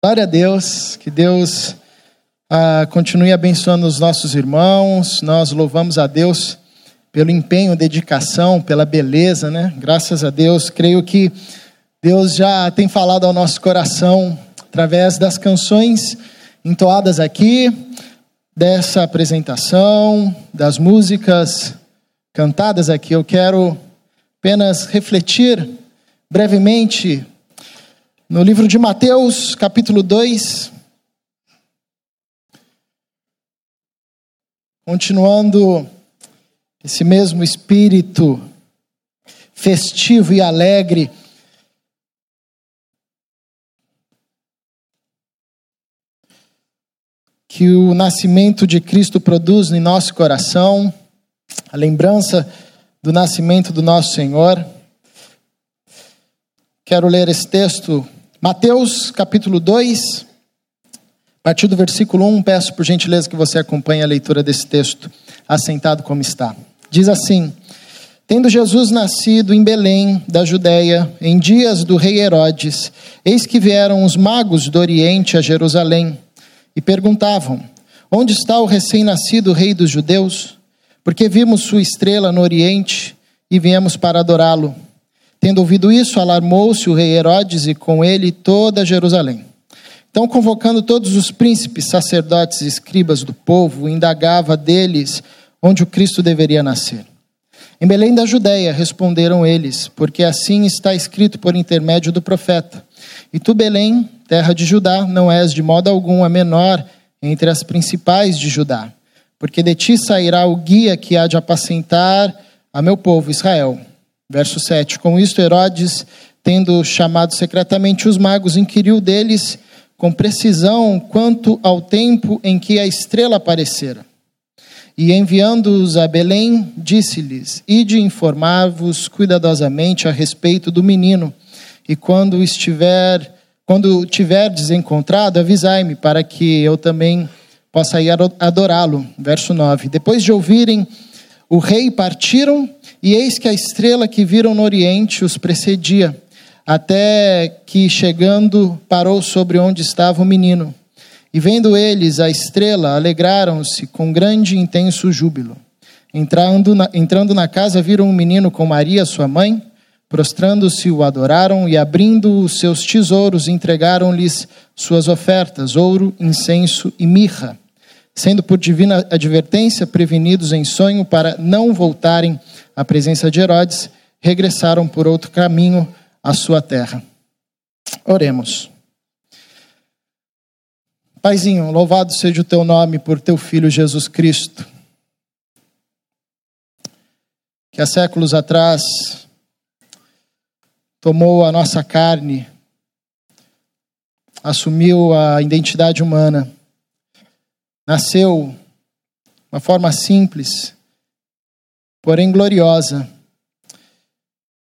Glória a Deus, que Deus ah, continue abençoando os nossos irmãos. Nós louvamos a Deus pelo empenho, dedicação, pela beleza, né? Graças a Deus, creio que Deus já tem falado ao nosso coração através das canções entoadas aqui, dessa apresentação, das músicas cantadas aqui. Eu quero apenas refletir brevemente no livro de Mateus, capítulo 2, continuando esse mesmo espírito festivo e alegre, que o nascimento de Cristo produz em nosso coração, a lembrança do nascimento do nosso Senhor. Quero ler esse texto Mateus capítulo 2, a partir do versículo 1, peço por gentileza que você acompanhe a leitura desse texto, assentado como está. Diz assim: Tendo Jesus nascido em Belém, da Judéia, em dias do rei Herodes, eis que vieram os magos do Oriente a Jerusalém e perguntavam: Onde está o recém-nascido rei dos judeus? Porque vimos sua estrela no Oriente e viemos para adorá-lo. Tendo ouvido isso, alarmou-se o rei Herodes e com ele toda Jerusalém. Então, convocando todos os príncipes, sacerdotes e escribas do povo, indagava deles onde o Cristo deveria nascer. Em Belém da Judéia, responderam eles, porque assim está escrito por intermédio do profeta. E tu, Belém, terra de Judá, não és de modo algum a menor entre as principais de Judá, porque de ti sairá o guia que há de apacentar a meu povo Israel. Verso 7: Com isto, Herodes, tendo chamado secretamente os magos, inquiriu deles com precisão quanto ao tempo em que a estrela aparecera. E enviando-os a Belém, disse-lhes: Ide informar-vos cuidadosamente a respeito do menino, e quando estiver, quando tiverdes encontrado, avisai-me, para que eu também possa ir adorá-lo. Verso 9. Depois de ouvirem o rei, partiram e eis que a estrela que viram no oriente os precedia, até que, chegando, parou sobre onde estava o menino. E vendo eles a estrela, alegraram-se com grande e intenso júbilo. Entrando na, entrando na casa, viram um menino com Maria, sua mãe. Prostrando-se, o adoraram e, abrindo os seus tesouros, entregaram-lhes suas ofertas: ouro, incenso e mirra. Sendo por divina advertência prevenidos em sonho para não voltarem a presença de Herodes, regressaram por outro caminho à sua terra. Oremos. Paizinho, louvado seja o teu nome por teu filho Jesus Cristo, que há séculos atrás tomou a nossa carne, assumiu a identidade humana, nasceu uma forma simples, porém gloriosa.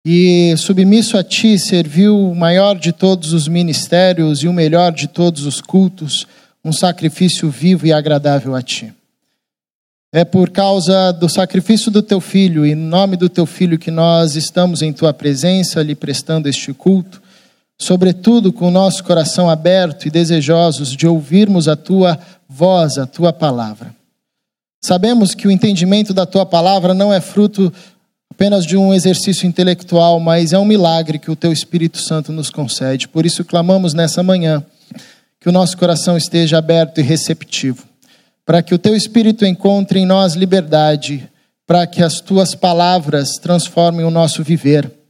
E submisso a ti serviu o maior de todos os ministérios e o melhor de todos os cultos, um sacrifício vivo e agradável a ti. É por causa do sacrifício do teu filho e em nome do teu filho que nós estamos em tua presença, lhe prestando este culto, sobretudo com o nosso coração aberto e desejosos de ouvirmos a tua voz, a tua palavra. Sabemos que o entendimento da tua palavra não é fruto apenas de um exercício intelectual, mas é um milagre que o teu Espírito Santo nos concede. Por isso clamamos nessa manhã que o nosso coração esteja aberto e receptivo, para que o teu Espírito encontre em nós liberdade, para que as tuas palavras transformem o nosso viver.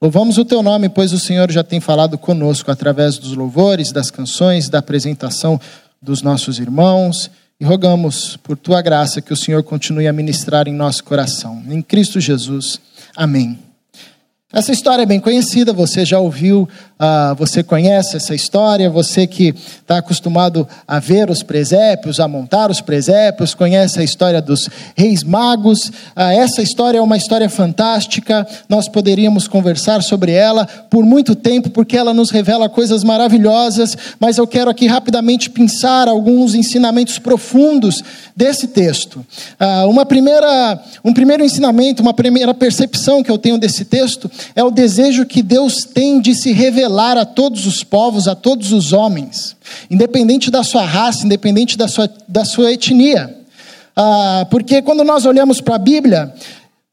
Louvamos o teu nome, pois o Senhor já tem falado conosco através dos louvores, das canções, da apresentação dos nossos irmãos e rogamos por tua graça que o Senhor continue a ministrar em nosso coração. Em Cristo Jesus. Amém. Essa história é bem conhecida, você já ouviu, uh, você conhece essa história, você que está acostumado a ver os presépios, a montar os presépios, conhece a história dos reis magos. Uh, essa história é uma história fantástica, nós poderíamos conversar sobre ela por muito tempo, porque ela nos revela coisas maravilhosas, mas eu quero aqui rapidamente pensar alguns ensinamentos profundos desse texto. Uh, uma primeira, um primeiro ensinamento, uma primeira percepção que eu tenho desse texto é o desejo que Deus tem de se revelar a todos os povos, a todos os homens, independente da sua raça, independente da sua, da sua etnia. Ah, porque quando nós olhamos para a Bíblia,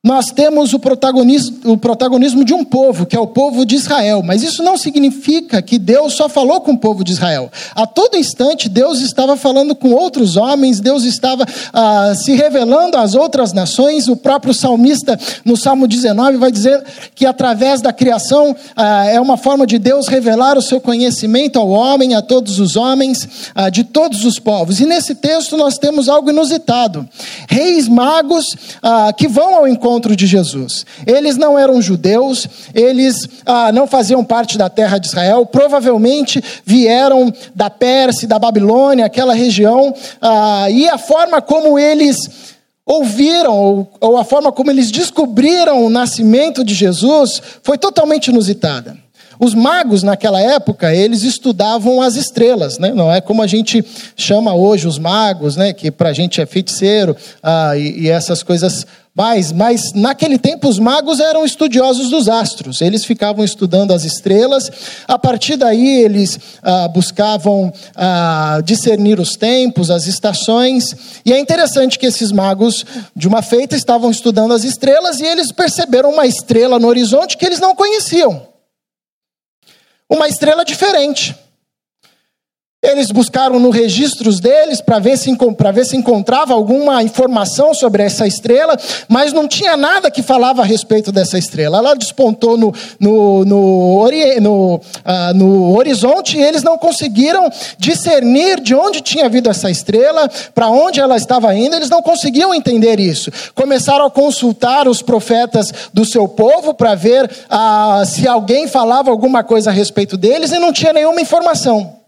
nós temos o protagonismo, o protagonismo de um povo, que é o povo de Israel. Mas isso não significa que Deus só falou com o povo de Israel. A todo instante, Deus estava falando com outros homens, Deus estava ah, se revelando às outras nações. O próprio salmista, no Salmo 19, vai dizer que através da criação ah, é uma forma de Deus revelar o seu conhecimento ao homem, a todos os homens, ah, de todos os povos. E nesse texto nós temos algo inusitado: reis magos ah, que vão ao encontro encontro de Jesus. Eles não eram judeus, eles ah, não faziam parte da terra de Israel, provavelmente vieram da Pérsia, da Babilônia, aquela região, ah, e a forma como eles ouviram, ou, ou a forma como eles descobriram o nascimento de Jesus foi totalmente inusitada. Os magos naquela época, eles estudavam as estrelas, né? não é como a gente chama hoje os magos, né? que para a gente é feiticeiro ah, e, e, essas coisas mais. Mas naquele tempo os magos eram estudiosos dos astros, eles ficavam estudando as estrelas, a partir daí eles ah, buscavam ah, discernir os tempos, as estações, e é interessante que esses magos, de uma feita, estavam estudando as estrelas e eles perceberam uma estrela no horizonte que eles não conheciam uma estrela diferente. Eles buscaram no registros deles para ver, se, ver se encontrava alguma informação sobre essa estrela, mas não tinha nada que falava a respeito dessa estrela. Ela despontou no, no, no, no, ah, no horizonte e eles não conseguiram discernir de onde tinha vindo essa estrela, para onde ela estava indo, eles não conseguiam entender isso. Começaram a consultar os profetas do seu povo para ver ah, se alguém falava alguma coisa a respeito deles e não tinha nenhuma informação.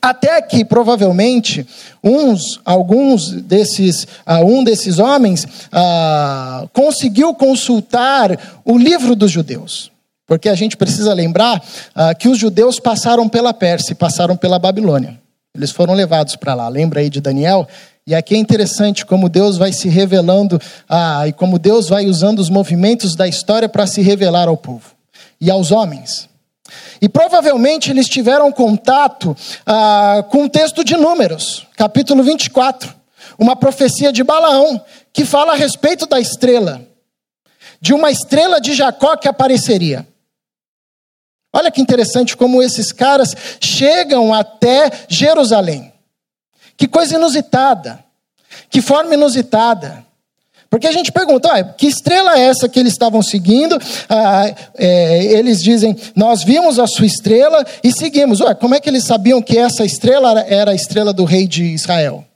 Até que provavelmente uns, alguns desses, uh, um desses homens uh, conseguiu consultar o livro dos judeus. Porque a gente precisa lembrar uh, que os judeus passaram pela Pérsia, passaram pela Babilônia. Eles foram levados para lá. Lembra aí de Daniel? E aqui é interessante como Deus vai se revelando e como Deus vai usando os movimentos da história para se revelar ao povo e aos homens. E provavelmente eles tiveram contato ah, com o texto de Números, capítulo 24, uma profecia de Balaão, que fala a respeito da estrela, de uma estrela de Jacó que apareceria. Olha que interessante como esses caras chegam até Jerusalém. Que coisa inusitada, que forma inusitada. Porque a gente pergunta, ah, que estrela é essa que eles estavam seguindo? Ah, é, eles dizem, nós vimos a sua estrela e seguimos. Ué, como é que eles sabiam que essa estrela era a estrela do rei de Israel?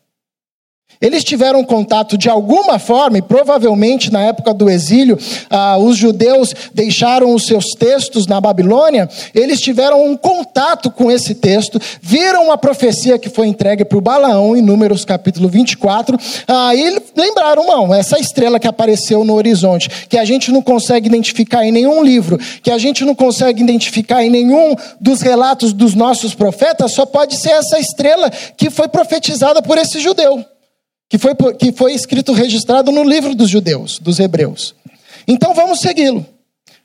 Eles tiveram contato de alguma forma, e provavelmente na época do exílio, ah, os judeus deixaram os seus textos na Babilônia, eles tiveram um contato com esse texto, viram a profecia que foi entregue para o Balaão, em Números capítulo 24, ah, e lembraram, não, essa estrela que apareceu no horizonte, que a gente não consegue identificar em nenhum livro, que a gente não consegue identificar em nenhum dos relatos dos nossos profetas, só pode ser essa estrela que foi profetizada por esse judeu que foi, que foi escrito, registrado no livro dos judeus, dos hebreus. Então vamos segui-lo.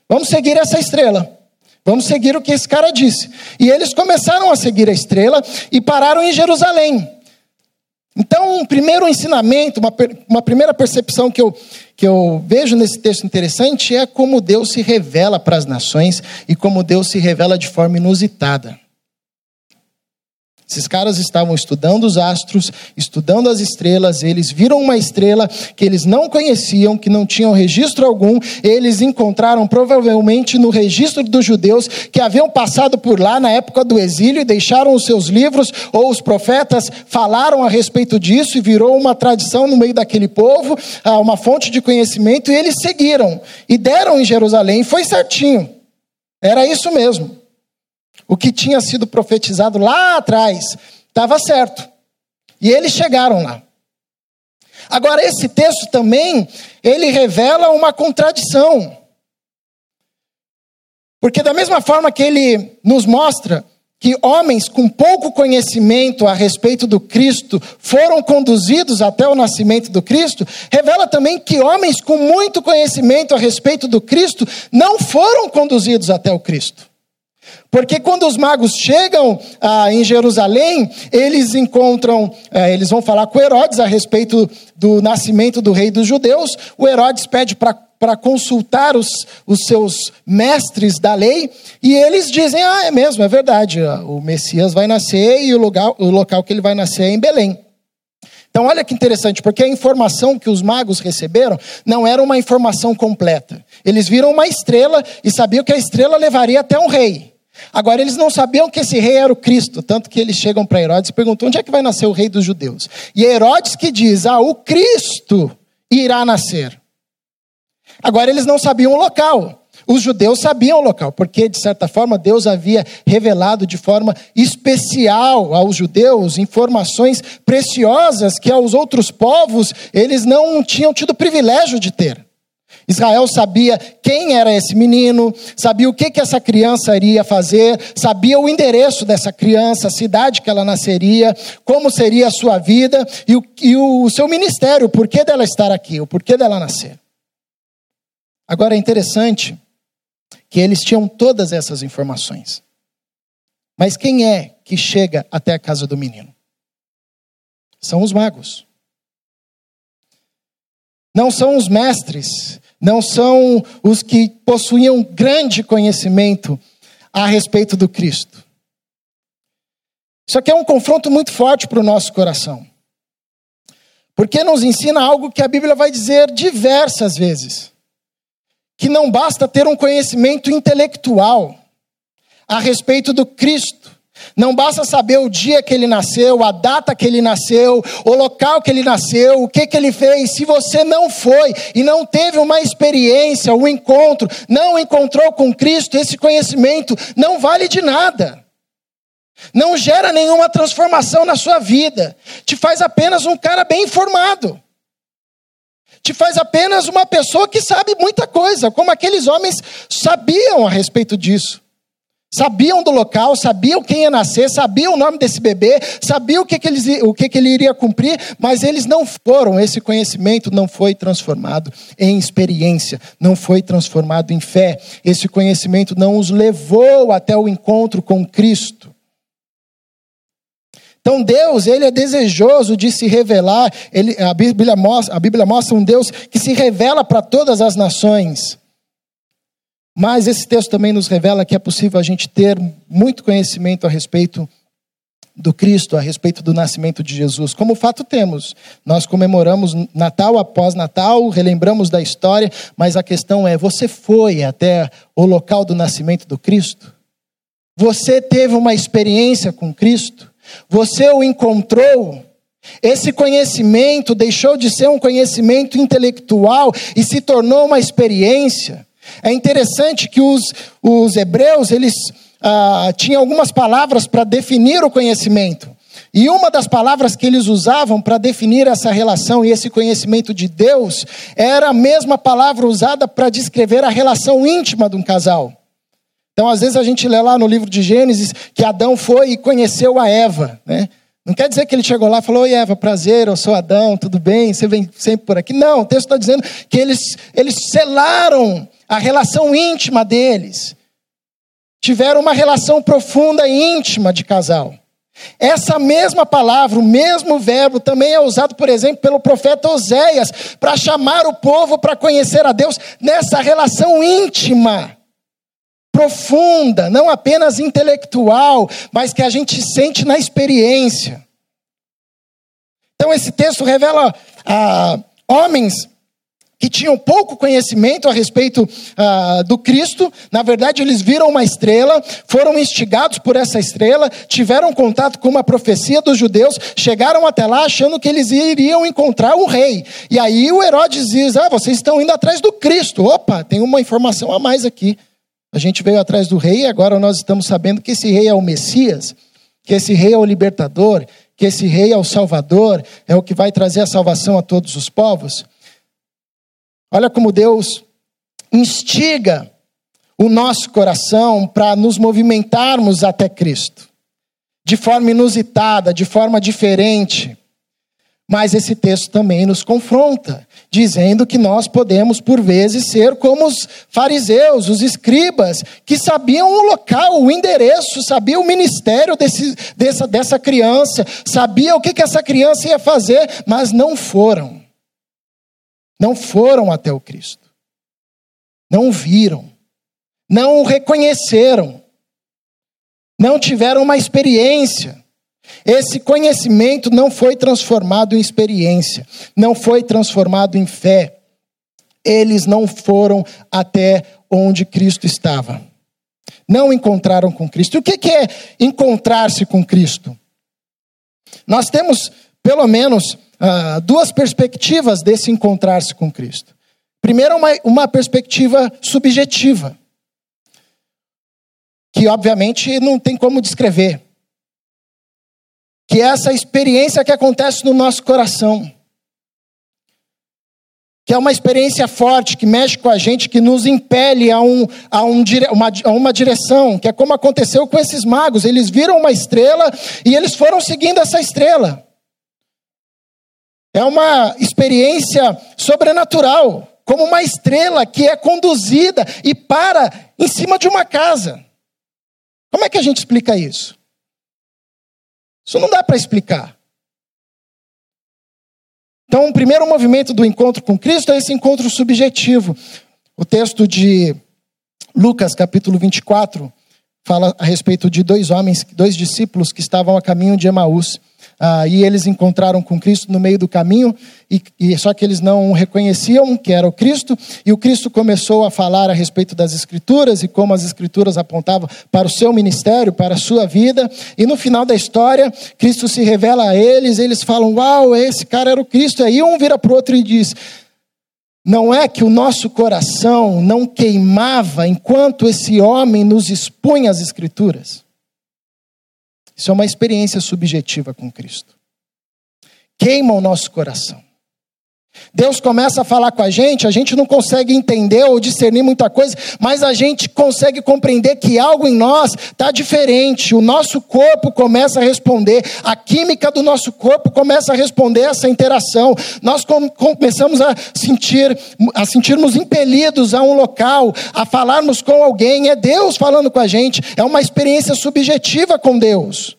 Vamos seguir essa estrela. Vamos seguir o que esse cara disse. E eles começaram a seguir a estrela e pararam em Jerusalém. Então, um primeiro ensinamento, uma, uma primeira percepção que eu, que eu vejo nesse texto interessante é como Deus se revela para as nações e como Deus se revela de forma inusitada. Esses caras estavam estudando os astros, estudando as estrelas, eles viram uma estrela que eles não conheciam, que não tinham registro algum, eles encontraram provavelmente no registro dos judeus que haviam passado por lá na época do exílio e deixaram os seus livros, ou os profetas falaram a respeito disso e virou uma tradição no meio daquele povo, ah, uma fonte de conhecimento, e eles seguiram e deram em Jerusalém, foi certinho, era isso mesmo. O que tinha sido profetizado lá atrás estava certo. E eles chegaram lá. Agora esse texto também, ele revela uma contradição. Porque da mesma forma que ele nos mostra que homens com pouco conhecimento a respeito do Cristo foram conduzidos até o nascimento do Cristo, revela também que homens com muito conhecimento a respeito do Cristo não foram conduzidos até o Cristo. Porque quando os magos chegam ah, em Jerusalém, eles encontram, ah, eles vão falar com Herodes a respeito do nascimento do rei dos judeus. O Herodes pede para consultar os, os seus mestres da lei, e eles dizem: ah, é mesmo, é verdade, o Messias vai nascer e o lugar, o local que ele vai nascer é em Belém. Então, olha que interessante, porque a informação que os magos receberam não era uma informação completa. Eles viram uma estrela e sabiam que a estrela levaria até um rei. Agora, eles não sabiam que esse rei era o Cristo, tanto que eles chegam para Herodes e perguntam: onde é que vai nascer o rei dos judeus? E Herodes que diz: ah, o Cristo irá nascer. Agora, eles não sabiam o local. Os judeus sabiam o local, porque, de certa forma, Deus havia revelado de forma especial aos judeus informações preciosas que aos outros povos eles não tinham tido privilégio de ter. Israel sabia quem era esse menino, sabia o que, que essa criança iria fazer, sabia o endereço dessa criança, a cidade que ela nasceria, como seria a sua vida e o, e o seu ministério, o porquê dela estar aqui, o porquê dela nascer. Agora é interessante que eles tinham todas essas informações. Mas quem é que chega até a casa do menino? São os magos. Não são os mestres, não são os que possuíam grande conhecimento a respeito do Cristo. Isso aqui é um confronto muito forte para o nosso coração. Porque nos ensina algo que a Bíblia vai dizer diversas vezes que não basta ter um conhecimento intelectual a respeito do Cristo. Não basta saber o dia que ele nasceu, a data que ele nasceu, o local que ele nasceu, o que, que ele fez. Se você não foi e não teve uma experiência, um encontro, não encontrou com Cristo, esse conhecimento não vale de nada. Não gera nenhuma transformação na sua vida. Te faz apenas um cara bem informado te faz apenas uma pessoa que sabe muita coisa, como aqueles homens sabiam a respeito disso. Sabiam do local, sabiam quem ia nascer, sabiam o nome desse bebê, sabiam o que, que, eles, o que, que ele iria cumprir, mas eles não foram, esse conhecimento não foi transformado em experiência, não foi transformado em fé. Esse conhecimento não os levou até o encontro com Cristo. Então Deus, ele é desejoso de se revelar. Ele, a, Bíblia mostra, a Bíblia mostra um Deus que se revela para todas as nações. Mas esse texto também nos revela que é possível a gente ter muito conhecimento a respeito do Cristo, a respeito do nascimento de Jesus. Como fato temos, nós comemoramos Natal após Natal, relembramos da história, mas a questão é: você foi até o local do nascimento do Cristo? Você teve uma experiência com Cristo? Você o encontrou. Esse conhecimento deixou de ser um conhecimento intelectual e se tornou uma experiência. É interessante que os, os hebreus, eles ah, tinham algumas palavras para definir o conhecimento. E uma das palavras que eles usavam para definir essa relação e esse conhecimento de Deus era a mesma palavra usada para descrever a relação íntima de um casal. Então, às vezes, a gente lê lá no livro de Gênesis que Adão foi e conheceu a Eva, né? Não quer dizer que ele chegou lá e falou: Oi, Eva, prazer, eu sou Adão, tudo bem? Você vem sempre por aqui. Não, o texto está dizendo que eles, eles selaram a relação íntima deles, tiveram uma relação profunda e íntima de casal. Essa mesma palavra, o mesmo verbo, também é usado, por exemplo, pelo profeta Oséias, para chamar o povo para conhecer a Deus nessa relação íntima profunda, não apenas intelectual, mas que a gente sente na experiência. Então, esse texto revela ah, homens que tinham pouco conhecimento a respeito ah, do Cristo, na verdade, eles viram uma estrela, foram instigados por essa estrela, tiveram contato com uma profecia dos judeus, chegaram até lá achando que eles iriam encontrar um rei. E aí o Herodes diz: Ah, vocês estão indo atrás do Cristo. Opa, tem uma informação a mais aqui. A gente veio atrás do rei e agora nós estamos sabendo que esse rei é o Messias, que esse rei é o libertador, que esse rei é o salvador, é o que vai trazer a salvação a todos os povos. Olha como Deus instiga o nosso coração para nos movimentarmos até Cristo. de forma inusitada, de forma diferente. Mas esse texto também nos confronta, dizendo que nós podemos, por vezes, ser como os fariseus, os escribas, que sabiam o local, o endereço, sabiam o ministério desse, dessa, dessa criança, sabiam o que, que essa criança ia fazer, mas não foram. Não foram até o Cristo. Não viram. Não o reconheceram. Não tiveram uma experiência. Esse conhecimento não foi transformado em experiência, não foi transformado em fé. Eles não foram até onde Cristo estava. Não encontraram com Cristo. O que é encontrar-se com Cristo? Nós temos, pelo menos, ah, duas perspectivas desse encontrar-se com Cristo. Primeiro, uma, uma perspectiva subjetiva, que obviamente não tem como descrever que é essa experiência que acontece no nosso coração. Que é uma experiência forte, que mexe com a gente, que nos impele a, um, a, um, uma, a uma direção, que é como aconteceu com esses magos. Eles viram uma estrela e eles foram seguindo essa estrela. É uma experiência sobrenatural, como uma estrela que é conduzida e para em cima de uma casa. Como é que a gente explica isso? Isso não dá para explicar. Então, o primeiro movimento do encontro com Cristo é esse encontro subjetivo. O texto de Lucas, capítulo 24, fala a respeito de dois homens, dois discípulos que estavam a caminho de Emaús. Ah, e eles encontraram com Cristo no meio do caminho, e, e, só que eles não reconheciam que era o Cristo, e o Cristo começou a falar a respeito das Escrituras e como as Escrituras apontavam para o seu ministério, para a sua vida, e no final da história, Cristo se revela a eles, eles falam: Uau, esse cara era o Cristo, aí um vira para o outro e diz: Não é que o nosso coração não queimava enquanto esse homem nos expunha as Escrituras? Isso é uma experiência subjetiva com Cristo. Queima o nosso coração. Deus começa a falar com a gente, a gente não consegue entender ou discernir muita coisa, mas a gente consegue compreender que algo em nós está diferente. O nosso corpo começa a responder, a química do nosso corpo começa a responder essa interação. Nós começamos a sentir, a sentirmos impelidos a um local, a falarmos com alguém. É Deus falando com a gente, é uma experiência subjetiva com Deus.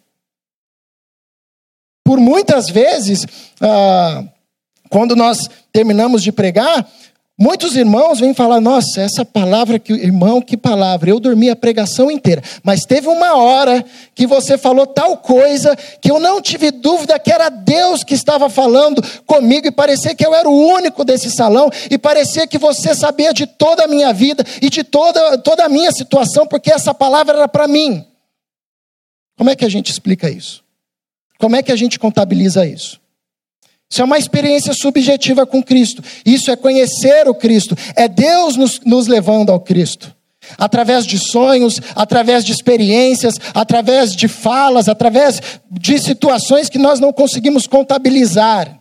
Por muitas vezes. Ah, quando nós terminamos de pregar, muitos irmãos vêm falar: Nossa, essa palavra que, irmão, que palavra. Eu dormi a pregação inteira, mas teve uma hora que você falou tal coisa que eu não tive dúvida que era Deus que estava falando comigo e parecia que eu era o único desse salão e parecia que você sabia de toda a minha vida e de toda, toda a minha situação, porque essa palavra era para mim. Como é que a gente explica isso? Como é que a gente contabiliza isso? Isso é uma experiência subjetiva com Cristo. Isso é conhecer o Cristo. É Deus nos, nos levando ao Cristo. Através de sonhos, através de experiências, através de falas, através de situações que nós não conseguimos contabilizar.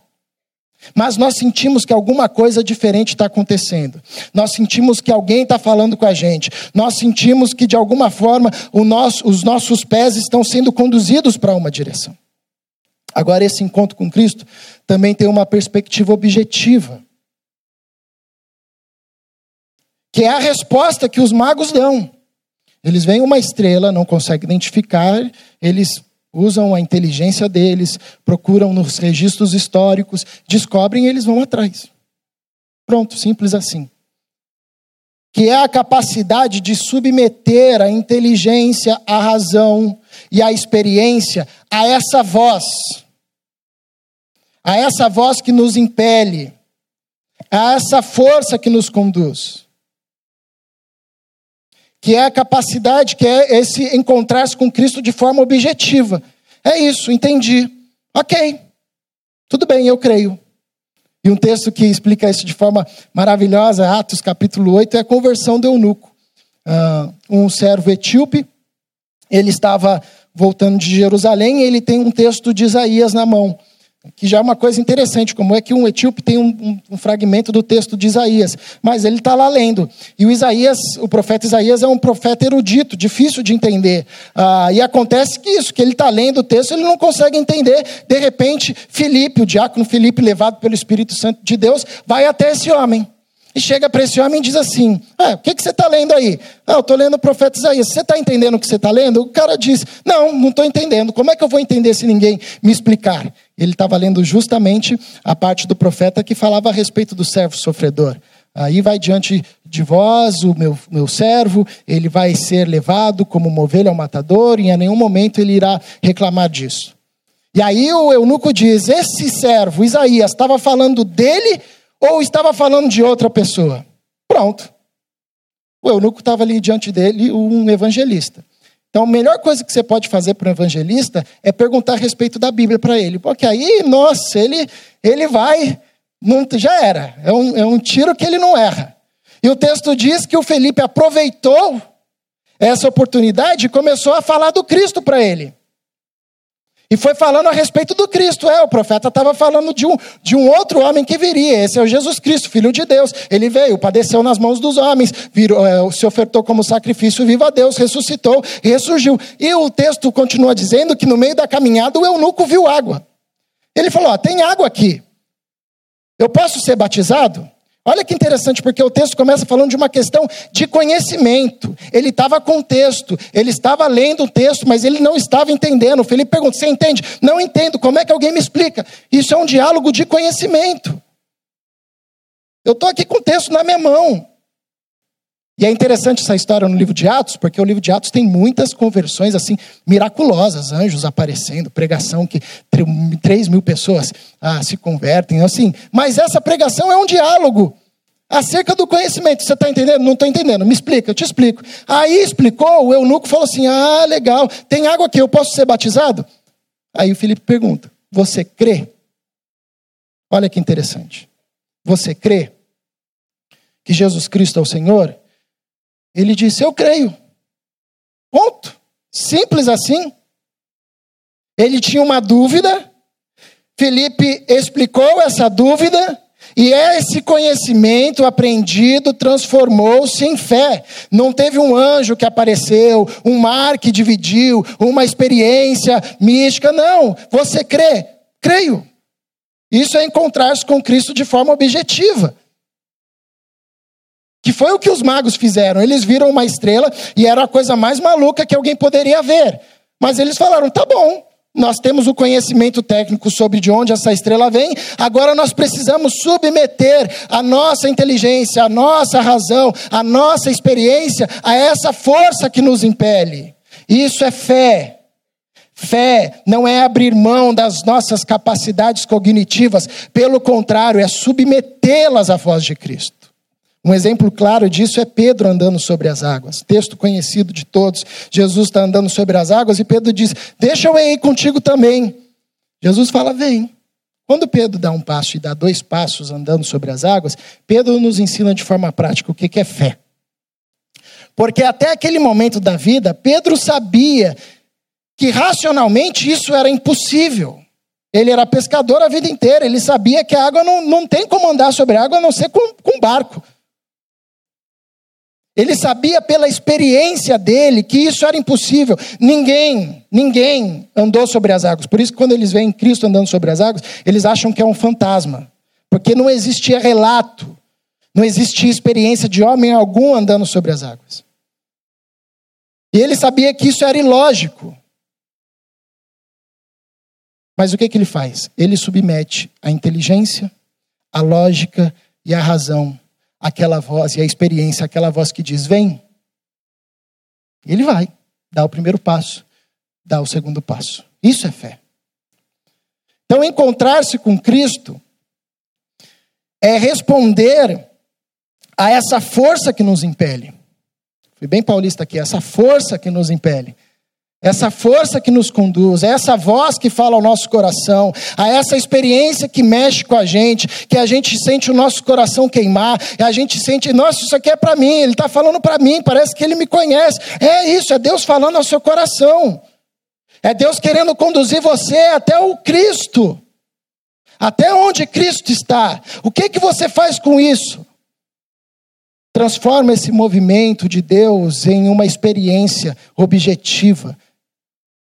Mas nós sentimos que alguma coisa diferente está acontecendo. Nós sentimos que alguém está falando com a gente. Nós sentimos que, de alguma forma, nosso, os nossos pés estão sendo conduzidos para uma direção. Agora, esse encontro com Cristo também tem uma perspectiva objetiva, que é a resposta que os magos dão. Eles veem uma estrela, não conseguem identificar, eles usam a inteligência deles, procuram nos registros históricos, descobrem e eles vão atrás. Pronto, simples assim. Que é a capacidade de submeter a inteligência, a razão e a experiência a essa voz a essa voz que nos impele, a essa força que nos conduz. Que é a capacidade, que é esse encontrar-se com Cristo de forma objetiva. É isso, entendi. Ok, tudo bem, eu creio. E um texto que explica isso de forma maravilhosa, Atos capítulo 8, é a conversão do eunuco. Uh, um servo etíope, ele estava voltando de Jerusalém e ele tem um texto de Isaías na mão que já é uma coisa interessante, como é que um etíope tem um, um, um fragmento do texto de Isaías, mas ele está lá lendo. E o Isaías, o profeta Isaías é um profeta erudito, difícil de entender. Ah, e acontece que isso, que ele está lendo o texto, ele não consegue entender. De repente, Filipe, o diácono Filipe, levado pelo Espírito Santo de Deus, vai até esse homem. E chega para esse homem e diz assim: ah, O que, que você está lendo aí? Ah, eu estou lendo o profeta Isaías. Você está entendendo o que você está lendo? O cara diz: Não, não estou entendendo. Como é que eu vou entender se ninguém me explicar? Ele estava lendo justamente a parte do profeta que falava a respeito do servo sofredor. Aí vai diante de vós o meu, meu servo, ele vai ser levado como uma ovelha ao matador, e em nenhum momento ele irá reclamar disso. E aí o eunuco diz: Esse servo, Isaías, estava falando dele ou estava falando de outra pessoa? Pronto. O eunuco estava ali diante dele, um evangelista. Então, a melhor coisa que você pode fazer para um evangelista é perguntar a respeito da Bíblia para ele. Porque aí, nossa, ele, ele vai, não, já era. É um, é um tiro que ele não erra. E o texto diz que o Felipe aproveitou essa oportunidade e começou a falar do Cristo para ele. E foi falando a respeito do Cristo. É, o profeta estava falando de um, de um outro homem que viria. Esse é o Jesus Cristo, Filho de Deus. Ele veio, padeceu nas mãos dos homens, virou, é, se ofertou como sacrifício vivo a Deus, ressuscitou e ressurgiu. E o texto continua dizendo que no meio da caminhada o eunuco viu água. Ele falou: ó, tem água aqui. Eu posso ser batizado? Olha que interessante, porque o texto começa falando de uma questão de conhecimento. Ele estava com o texto, ele estava lendo o texto, mas ele não estava entendendo. O Felipe pergunta: Você entende? Não entendo, como é que alguém me explica? Isso é um diálogo de conhecimento. Eu estou aqui com o texto na minha mão. E é interessante essa história no livro de Atos, porque o livro de Atos tem muitas conversões assim miraculosas, anjos aparecendo, pregação que 3 mil pessoas ah, se convertem, assim. Mas essa pregação é um diálogo acerca do conhecimento. Você está entendendo? Não estou entendendo. Me explica, eu te explico. Aí explicou, o eunuco falou assim: Ah, legal, tem água aqui, eu posso ser batizado? Aí o Felipe pergunta: Você crê? Olha que interessante. Você crê que Jesus Cristo é o Senhor? Ele disse: Eu creio. Ponto. Simples assim. Ele tinha uma dúvida, Felipe explicou essa dúvida, e esse conhecimento aprendido transformou-se em fé. Não teve um anjo que apareceu, um mar que dividiu, uma experiência mística. Não. Você crê? Creio. Isso é encontrar-se com Cristo de forma objetiva. Que foi o que os magos fizeram. Eles viram uma estrela e era a coisa mais maluca que alguém poderia ver. Mas eles falaram: tá bom, nós temos o conhecimento técnico sobre de onde essa estrela vem, agora nós precisamos submeter a nossa inteligência, a nossa razão, a nossa experiência a essa força que nos impele. Isso é fé. Fé não é abrir mão das nossas capacidades cognitivas, pelo contrário, é submetê-las à voz de Cristo. Um exemplo claro disso é Pedro andando sobre as águas. Texto conhecido de todos. Jesus está andando sobre as águas e Pedro diz: Deixa eu ir contigo também. Jesus fala: Vem. Quando Pedro dá um passo e dá dois passos andando sobre as águas, Pedro nos ensina de forma prática o que é fé. Porque até aquele momento da vida, Pedro sabia que racionalmente isso era impossível. Ele era pescador a vida inteira, ele sabia que a água não, não tem como andar sobre a água a não ser com, com barco. Ele sabia pela experiência dele que isso era impossível. Ninguém, ninguém andou sobre as águas. Por isso quando eles veem Cristo andando sobre as águas, eles acham que é um fantasma. Porque não existia relato, não existia experiência de homem algum andando sobre as águas. E ele sabia que isso era ilógico. Mas o que, que ele faz? Ele submete a inteligência, a lógica e a razão aquela voz e a experiência, aquela voz que diz: vem. Ele vai, dá o primeiro passo, dá o segundo passo. Isso é fé. Então, encontrar-se com Cristo é responder a essa força que nos impele. Fui bem paulista aqui, essa força que nos impele essa força que nos conduz, essa voz que fala ao nosso coração, a essa experiência que mexe com a gente, que a gente sente o nosso coração queimar, a gente sente, nossa, isso aqui é para mim, ele está falando para mim, parece que ele me conhece. É isso, é Deus falando ao seu coração. É Deus querendo conduzir você até o Cristo. Até onde Cristo está? O que que você faz com isso? Transforma esse movimento de Deus em uma experiência objetiva,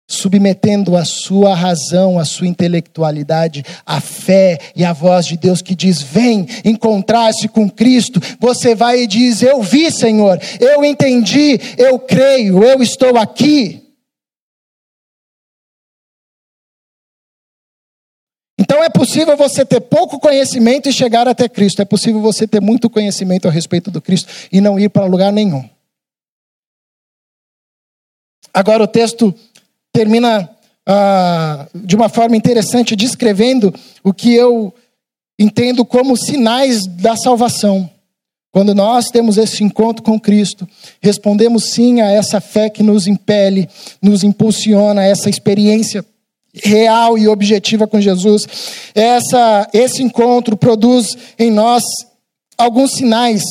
submetendo a sua razão, a sua intelectualidade, a fé e a voz de Deus que diz: Vem encontrar-se com Cristo. Você vai e diz: Eu vi, Senhor, eu entendi, eu creio, eu estou aqui. Então é possível você ter pouco conhecimento e chegar até Cristo. É possível você ter muito conhecimento a respeito do Cristo e não ir para lugar nenhum. Agora o texto termina ah, de uma forma interessante, descrevendo o que eu entendo como sinais da salvação. Quando nós temos esse encontro com Cristo, respondemos sim a essa fé que nos impele, nos impulsiona, essa experiência real e objetiva com Jesus. Essa, esse encontro produz em nós alguns sinais.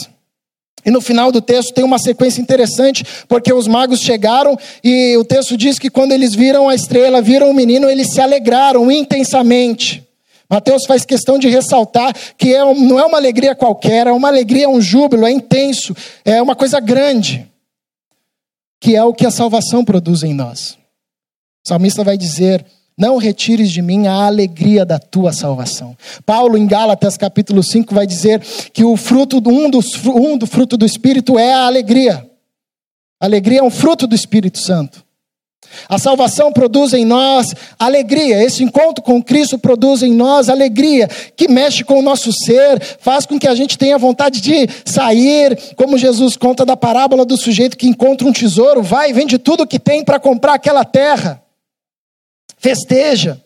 E no final do texto tem uma sequência interessante, porque os magos chegaram e o texto diz que quando eles viram a estrela, viram o menino, eles se alegraram intensamente. Mateus faz questão de ressaltar que é, não é uma alegria qualquer, é uma alegria, é um júbilo, é intenso, é uma coisa grande, que é o que a salvação produz em nós. O salmista vai dizer: não retires de mim a alegria da tua salvação. Paulo, em Gálatas capítulo 5, vai dizer que o fruto, um, dos, um do fruto do Espírito é a alegria. A alegria é um fruto do Espírito Santo. A salvação produz em nós alegria. Esse encontro com Cristo produz em nós alegria, que mexe com o nosso ser, faz com que a gente tenha vontade de sair, como Jesus conta da parábola do sujeito que encontra um tesouro, vai e vende tudo que tem para comprar aquela terra festeja.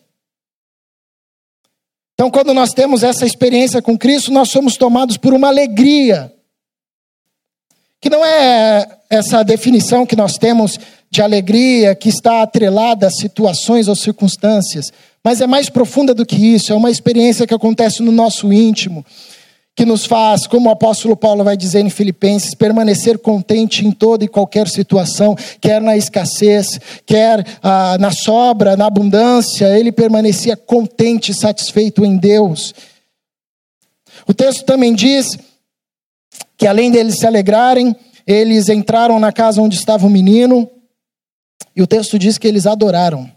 Então, quando nós temos essa experiência com Cristo, nós somos tomados por uma alegria. Que não é essa definição que nós temos de alegria que está atrelada a situações ou circunstâncias, mas é mais profunda do que isso, é uma experiência que acontece no nosso íntimo que nos faz, como o apóstolo Paulo vai dizer em Filipenses, permanecer contente em toda e qualquer situação, quer na escassez, quer ah, na sobra, na abundância, ele permanecia contente, satisfeito em Deus. O texto também diz que além deles se alegrarem, eles entraram na casa onde estava o menino, e o texto diz que eles adoraram.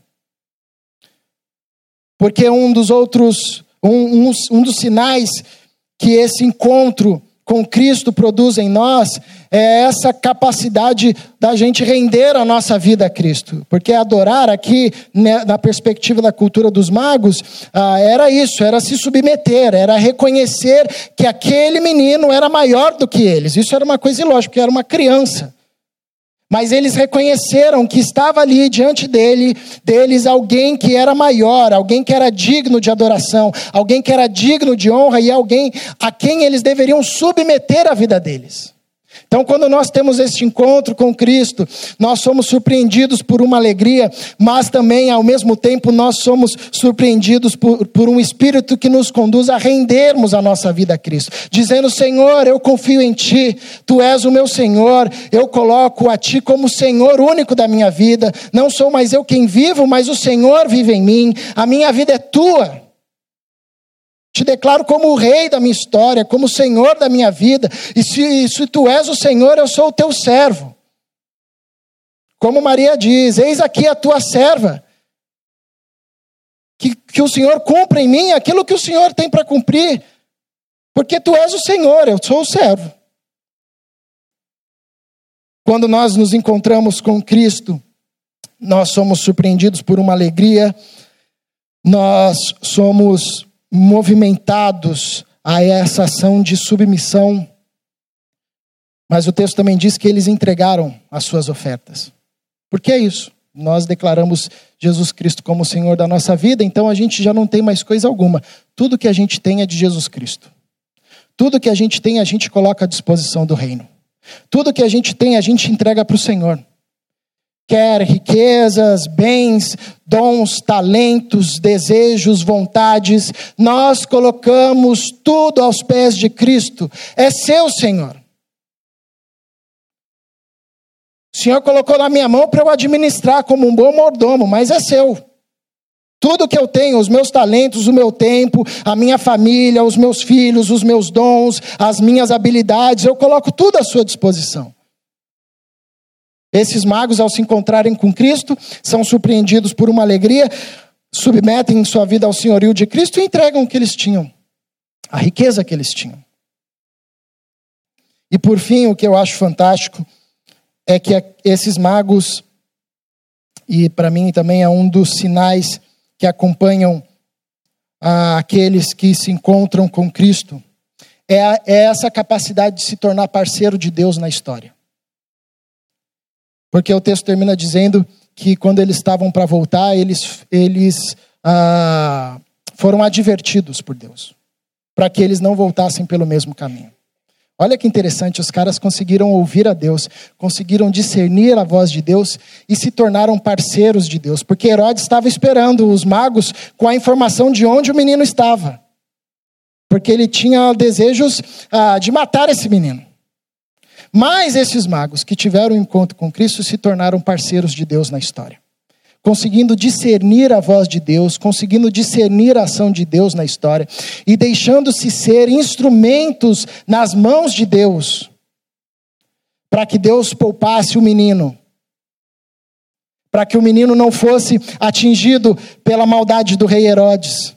Porque um dos outros, um, um, um dos sinais que esse encontro com Cristo produz em nós é essa capacidade da gente render a nossa vida a Cristo. Porque adorar aqui, né, na perspectiva da cultura dos magos, ah, era isso, era se submeter, era reconhecer que aquele menino era maior do que eles. Isso era uma coisa ilógica, porque era uma criança. Mas eles reconheceram que estava ali diante dele, deles alguém que era maior, alguém que era digno de adoração, alguém que era digno de honra e alguém a quem eles deveriam submeter a vida deles. Então, quando nós temos este encontro com Cristo, nós somos surpreendidos por uma alegria, mas também, ao mesmo tempo, nós somos surpreendidos por, por um Espírito que nos conduz a rendermos a nossa vida a Cristo, dizendo: Senhor, eu confio em Ti, Tu és o meu Senhor, eu coloco a Ti como Senhor único da minha vida, não sou mais eu quem vivo, mas o Senhor vive em mim, a minha vida é Tua. Te declaro como o rei da minha história, como o senhor da minha vida. E se, se tu és o senhor, eu sou o teu servo. Como Maria diz: Eis aqui a tua serva. Que, que o Senhor cumpra em mim aquilo que o Senhor tem para cumprir. Porque tu és o Senhor, eu sou o servo. Quando nós nos encontramos com Cristo, nós somos surpreendidos por uma alegria, nós somos movimentados a essa ação de submissão. Mas o texto também diz que eles entregaram as suas ofertas. Por que é isso? Nós declaramos Jesus Cristo como Senhor da nossa vida, então a gente já não tem mais coisa alguma. Tudo que a gente tem é de Jesus Cristo. Tudo que a gente tem, a gente coloca à disposição do reino. Tudo que a gente tem, a gente entrega para o Senhor quer riquezas, bens, dons, talentos, desejos, vontades, nós colocamos tudo aos pés de Cristo. É seu, Senhor. O Senhor colocou na minha mão para eu administrar como um bom mordomo, mas é seu. Tudo que eu tenho, os meus talentos, o meu tempo, a minha família, os meus filhos, os meus dons, as minhas habilidades, eu coloco tudo à sua disposição. Esses magos, ao se encontrarem com Cristo, são surpreendidos por uma alegria, submetem sua vida ao senhorio de Cristo e entregam o que eles tinham, a riqueza que eles tinham. E por fim, o que eu acho fantástico é que esses magos, e para mim também é um dos sinais que acompanham aqueles que se encontram com Cristo, é, é essa capacidade de se tornar parceiro de Deus na história. Porque o texto termina dizendo que quando eles estavam para voltar, eles, eles ah, foram advertidos por Deus, para que eles não voltassem pelo mesmo caminho. Olha que interessante, os caras conseguiram ouvir a Deus, conseguiram discernir a voz de Deus e se tornaram parceiros de Deus, porque Herodes estava esperando os magos com a informação de onde o menino estava, porque ele tinha desejos ah, de matar esse menino. Mas esses magos que tiveram um encontro com Cristo se tornaram parceiros de Deus na história conseguindo discernir a voz de Deus, conseguindo discernir a ação de Deus na história e deixando-se ser instrumentos nas mãos de Deus, para que Deus poupasse o menino, para que o menino não fosse atingido pela maldade do rei Herodes.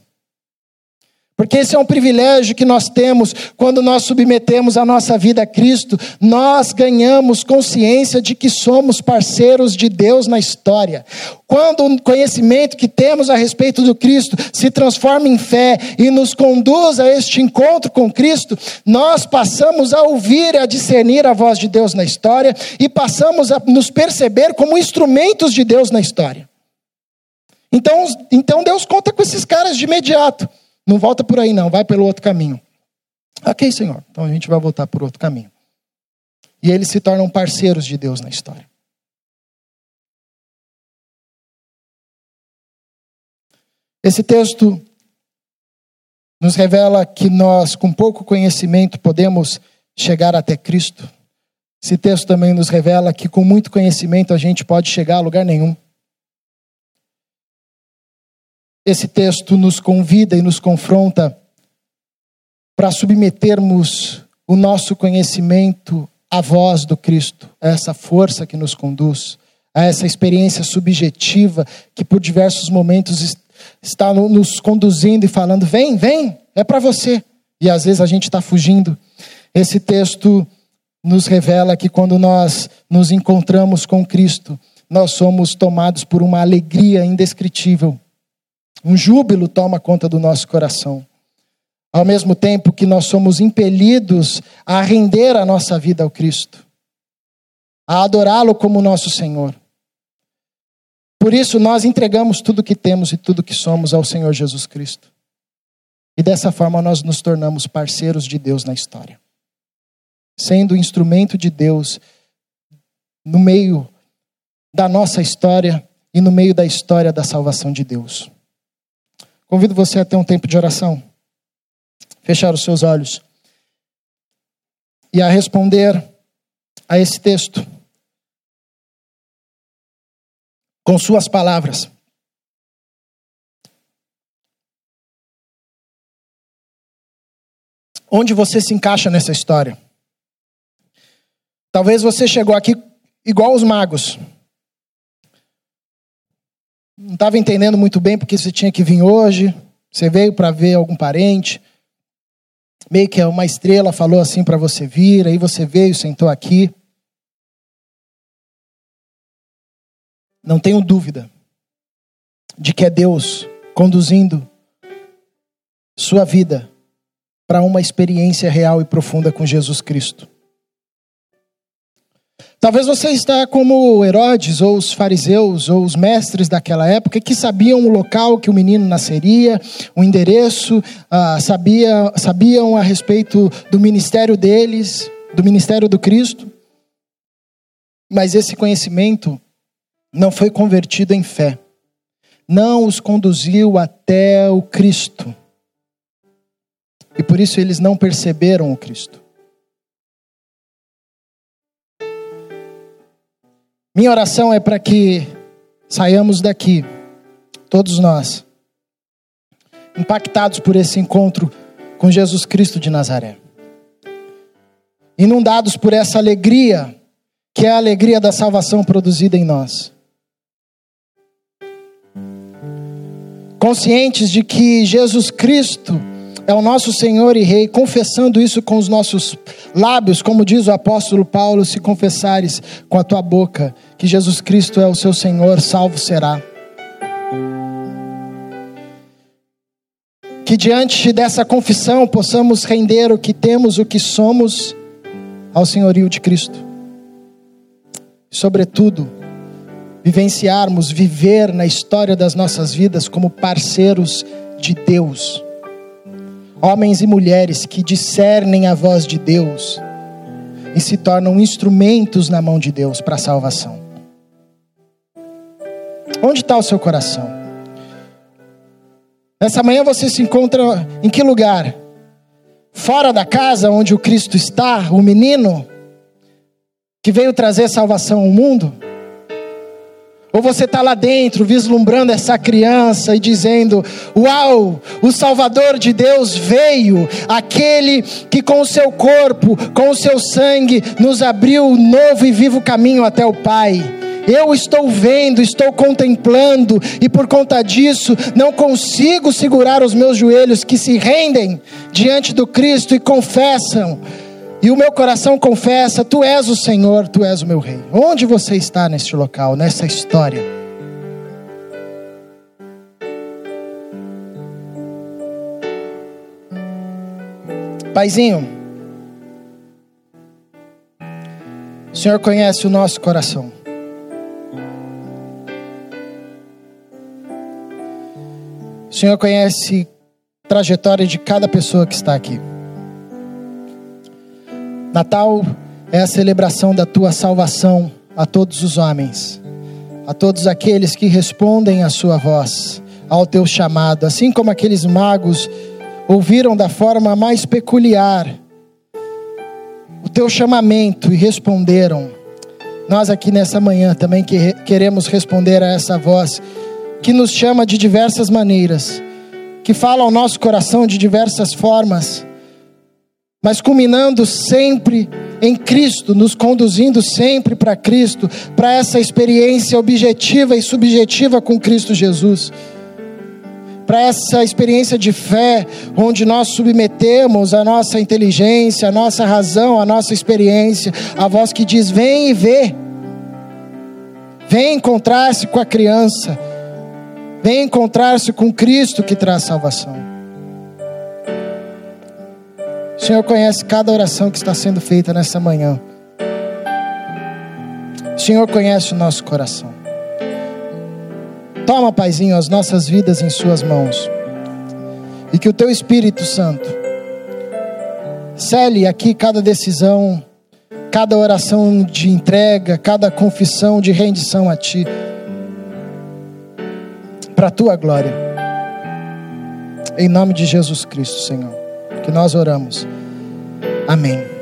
Porque esse é um privilégio que nós temos quando nós submetemos a nossa vida a Cristo, nós ganhamos consciência de que somos parceiros de Deus na história. Quando o conhecimento que temos a respeito do Cristo se transforma em fé e nos conduz a este encontro com Cristo, nós passamos a ouvir e a discernir a voz de Deus na história e passamos a nos perceber como instrumentos de Deus na história. Então, então Deus conta com esses caras de imediato. Não volta por aí, não, vai pelo outro caminho. Ok, Senhor, então a gente vai voltar por outro caminho. E eles se tornam parceiros de Deus na história. Esse texto nos revela que nós, com pouco conhecimento, podemos chegar até Cristo. Esse texto também nos revela que, com muito conhecimento, a gente pode chegar a lugar nenhum. Esse texto nos convida e nos confronta para submetermos o nosso conhecimento à voz do Cristo, a essa força que nos conduz, a essa experiência subjetiva que por diversos momentos está nos conduzindo e falando: vem, vem, é para você. E às vezes a gente está fugindo. Esse texto nos revela que quando nós nos encontramos com Cristo, nós somos tomados por uma alegria indescritível um júbilo toma conta do nosso coração. Ao mesmo tempo que nós somos impelidos a render a nossa vida ao Cristo, a adorá-lo como nosso Senhor. Por isso, nós entregamos tudo que temos e tudo que somos ao Senhor Jesus Cristo. E dessa forma, nós nos tornamos parceiros de Deus na história, sendo instrumento de Deus no meio da nossa história e no meio da história da salvação de Deus. Convido você a ter um tempo de oração, fechar os seus olhos e a responder a esse texto com suas palavras. Onde você se encaixa nessa história? Talvez você chegou aqui igual os magos não estava entendendo muito bem porque você tinha que vir hoje. Você veio para ver algum parente. Meio que uma estrela falou assim para você vir, aí você veio, sentou aqui. Não tenho dúvida de que é Deus conduzindo sua vida para uma experiência real e profunda com Jesus Cristo. Talvez você está como Herodes, ou os fariseus, ou os mestres daquela época, que sabiam o local que o menino nasceria, o endereço, ah, sabia, sabiam a respeito do ministério deles, do ministério do Cristo. Mas esse conhecimento não foi convertido em fé, não os conduziu até o Cristo. E por isso eles não perceberam o Cristo. Minha oração é para que saiamos daqui, todos nós, impactados por esse encontro com Jesus Cristo de Nazaré. Inundados por essa alegria, que é a alegria da salvação produzida em nós. Conscientes de que Jesus Cristo é o nosso Senhor e Rei, confessando isso com os nossos lábios, como diz o apóstolo Paulo: se confessares com a tua boca que Jesus Cristo é o seu Senhor, salvo será. Que diante dessa confissão possamos render o que temos, o que somos, ao senhorio de Cristo. Sobretudo, vivenciarmos, viver na história das nossas vidas como parceiros de Deus. Homens e mulheres que discernem a voz de Deus e se tornam instrumentos na mão de Deus para a salvação. Onde está o seu coração? Nessa manhã você se encontra em que lugar? Fora da casa onde o Cristo está, o menino que veio trazer salvação ao mundo? Ou você está lá dentro, vislumbrando essa criança e dizendo: Uau, o Salvador de Deus veio, aquele que com o seu corpo, com o seu sangue, nos abriu um novo e vivo caminho até o Pai. Eu estou vendo, estou contemplando, e por conta disso não consigo segurar os meus joelhos que se rendem diante do Cristo e confessam. E o meu coração confessa: Tu és o Senhor, Tu és o meu Rei. Onde você está neste local, nessa história? Paizinho, o Senhor conhece o nosso coração. O Senhor conhece a trajetória de cada pessoa que está aqui. Natal é a celebração da tua salvação a todos os homens, a todos aqueles que respondem à sua voz, ao teu chamado, assim como aqueles magos ouviram da forma mais peculiar o teu chamamento e responderam. Nós aqui nessa manhã também queremos responder a essa voz que nos chama de diversas maneiras, que fala ao nosso coração de diversas formas, mas culminando sempre em Cristo, nos conduzindo sempre para Cristo, para essa experiência objetiva e subjetiva com Cristo Jesus. Para essa experiência de fé, onde nós submetemos a nossa inteligência, a nossa razão, a nossa experiência, a voz que diz: vem e vê, vem encontrar-se com a criança, Vem encontrar-se com Cristo que traz salvação. O Senhor conhece cada oração que está sendo feita nessa manhã. O Senhor conhece o nosso coração. Toma, Paizinho, as nossas vidas em Suas mãos. E que o Teu Espírito Santo cele aqui cada decisão, cada oração de entrega, cada confissão de rendição a Ti para a tua glória. Em nome de Jesus Cristo, Senhor, que nós oramos. Amém.